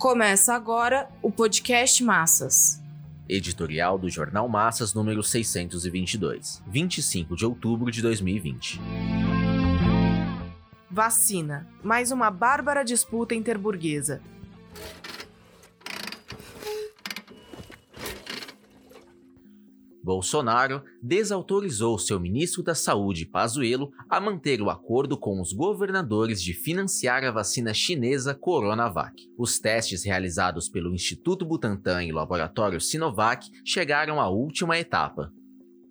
Começa agora o podcast Massas. Editorial do Jornal Massas número 622, 25 de outubro de 2020. Vacina. Mais uma bárbara disputa interburguesa. Bolsonaro desautorizou seu ministro da Saúde, Pazuello, a manter o acordo com os governadores de financiar a vacina chinesa Coronavac. Os testes realizados pelo Instituto Butantan e laboratório Sinovac chegaram à última etapa.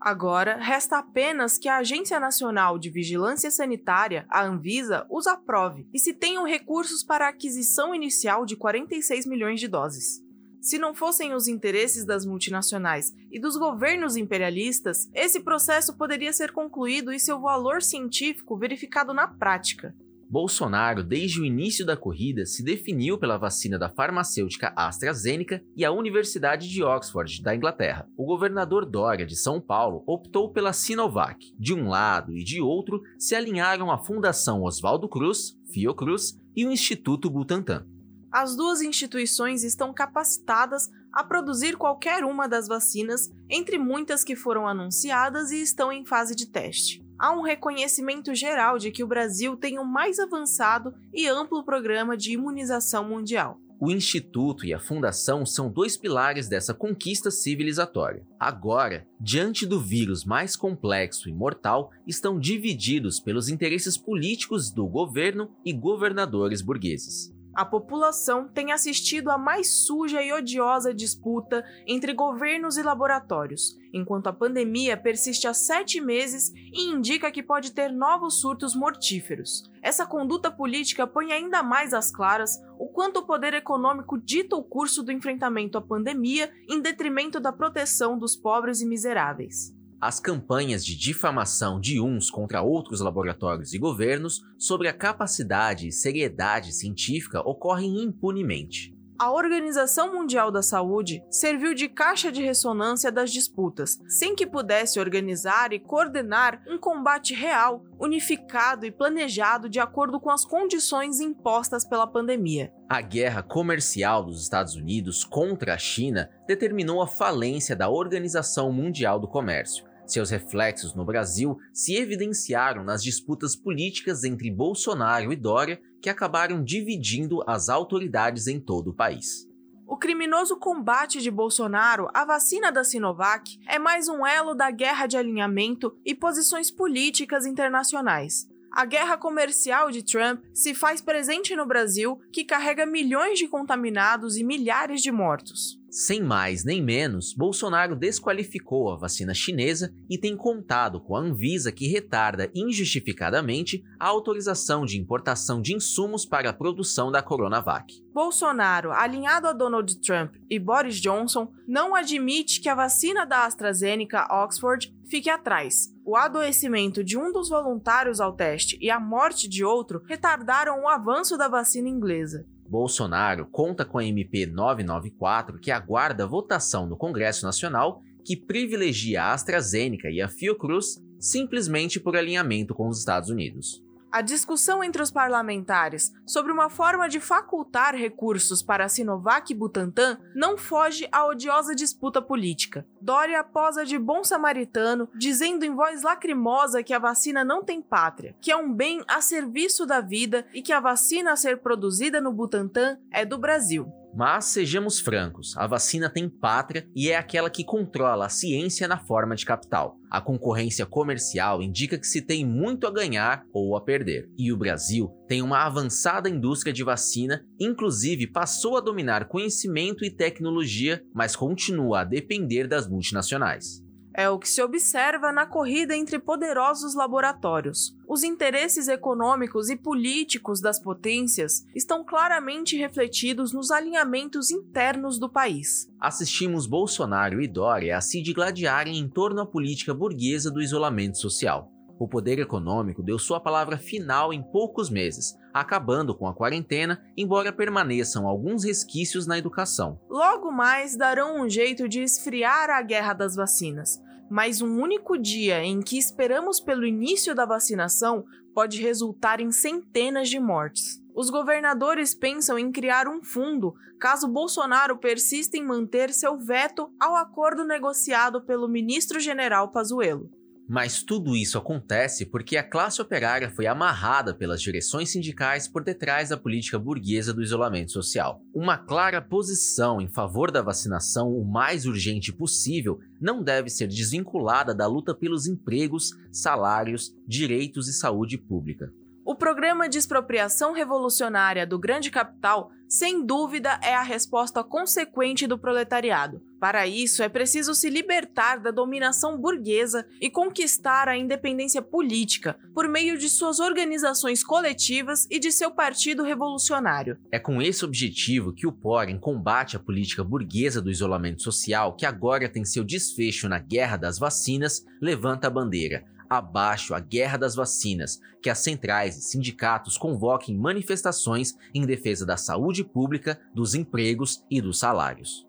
Agora, resta apenas que a Agência Nacional de Vigilância Sanitária, a Anvisa, os aprove e se tenham recursos para a aquisição inicial de 46 milhões de doses. Se não fossem os interesses das multinacionais e dos governos imperialistas, esse processo poderia ser concluído e seu valor científico verificado na prática. Bolsonaro, desde o início da corrida, se definiu pela vacina da farmacêutica AstraZeneca e a Universidade de Oxford, da Inglaterra. O governador Dória, de São Paulo, optou pela Sinovac. De um lado e de outro, se alinharam a Fundação Oswaldo Cruz, Fiocruz, e o Instituto Butantan. As duas instituições estão capacitadas a produzir qualquer uma das vacinas, entre muitas que foram anunciadas e estão em fase de teste. Há um reconhecimento geral de que o Brasil tem o mais avançado e amplo programa de imunização mundial. O Instituto e a Fundação são dois pilares dessa conquista civilizatória. Agora, diante do vírus mais complexo e mortal, estão divididos pelos interesses políticos do governo e governadores burgueses a população tem assistido à mais suja e odiosa disputa entre governos e laboratórios, enquanto a pandemia persiste há sete meses e indica que pode ter novos surtos mortíferos. Essa conduta política põe ainda mais às claras o quanto o poder econômico dita o curso do enfrentamento à pandemia em detrimento da proteção dos pobres e miseráveis as campanhas de difamação de uns contra outros laboratórios e governos sobre a capacidade e seriedade científica ocorrem impunemente. A Organização Mundial da Saúde serviu de caixa de ressonância das disputas, sem que pudesse organizar e coordenar um combate real, unificado e planejado de acordo com as condições impostas pela pandemia. A guerra comercial dos Estados Unidos contra a China determinou a falência da Organização Mundial do Comércio seus reflexos no Brasil se evidenciaram nas disputas políticas entre Bolsonaro e Dória, que acabaram dividindo as autoridades em todo o país. O criminoso combate de Bolsonaro à vacina da Sinovac é mais um elo da guerra de alinhamento e posições políticas internacionais. A guerra comercial de Trump se faz presente no Brasil, que carrega milhões de contaminados e milhares de mortos. Sem mais nem menos, Bolsonaro desqualificou a vacina chinesa e tem contado com a Anvisa que retarda injustificadamente a autorização de importação de insumos para a produção da Coronavac. Bolsonaro, alinhado a Donald Trump e Boris Johnson, não admite que a vacina da AstraZeneca Oxford fique atrás. O adoecimento de um dos voluntários ao teste e a morte de outro retardaram o avanço da vacina inglesa. Bolsonaro conta com a MP 994 que aguarda votação no Congresso Nacional que privilegia a AstraZeneca e a Fiocruz simplesmente por alinhamento com os Estados Unidos. A discussão entre os parlamentares sobre uma forma de facultar recursos para a Sinovac e Butantan não foge à odiosa disputa política. Dória posa de bom samaritano, dizendo em voz lacrimosa que a vacina não tem pátria, que é um bem a serviço da vida e que a vacina a ser produzida no Butantan é do Brasil. Mas sejamos francos, a vacina tem pátria e é aquela que controla a ciência na forma de capital. A concorrência comercial indica que se tem muito a ganhar ou a perder. E o Brasil tem uma avançada indústria de vacina, inclusive passou a dominar conhecimento e tecnologia, mas continua a depender das multinacionais. É o que se observa na corrida entre poderosos laboratórios. Os interesses econômicos e políticos das potências estão claramente refletidos nos alinhamentos internos do país. Assistimos Bolsonaro e Dória a se digladiarem em torno à política burguesa do isolamento social. O poder econômico deu sua palavra final em poucos meses, acabando com a quarentena, embora permaneçam alguns resquícios na educação. Logo mais darão um jeito de esfriar a guerra das vacinas mas um único dia em que esperamos pelo início da vacinação pode resultar em centenas de mortes. os governadores pensam em criar um fundo caso Bolsonaro persista em manter seu veto ao acordo negociado pelo ministro-general Pazuello. Mas tudo isso acontece porque a classe operária foi amarrada pelas direções sindicais por detrás da política burguesa do isolamento social. Uma clara posição em favor da vacinação o mais urgente possível não deve ser desvinculada da luta pelos empregos, salários, direitos e saúde pública. O programa de expropriação revolucionária do grande capital, sem dúvida, é a resposta consequente do proletariado. Para isso, é preciso se libertar da dominação burguesa e conquistar a independência política por meio de suas organizações coletivas e de seu partido revolucionário. É com esse objetivo que o POR, em combate à política burguesa do isolamento social, que agora tem seu desfecho na guerra das vacinas, levanta a bandeira abaixo a guerra das vacinas, que as centrais e sindicatos convoquem manifestações em defesa da saúde pública, dos empregos e dos salários.